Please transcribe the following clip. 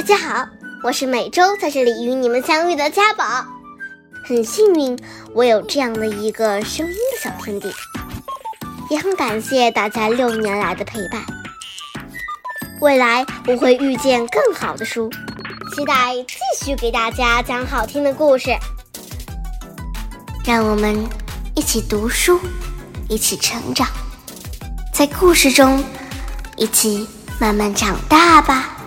大家好我是每周在这里与你们相遇的嘉宝。很幸运我有这样的一个声音的小天地。也很感谢大家六年来的陪伴。未来我会遇见更好的书期待继续给大家讲好听的故事让我们一起读书一起成长在故事中一起慢慢长大吧。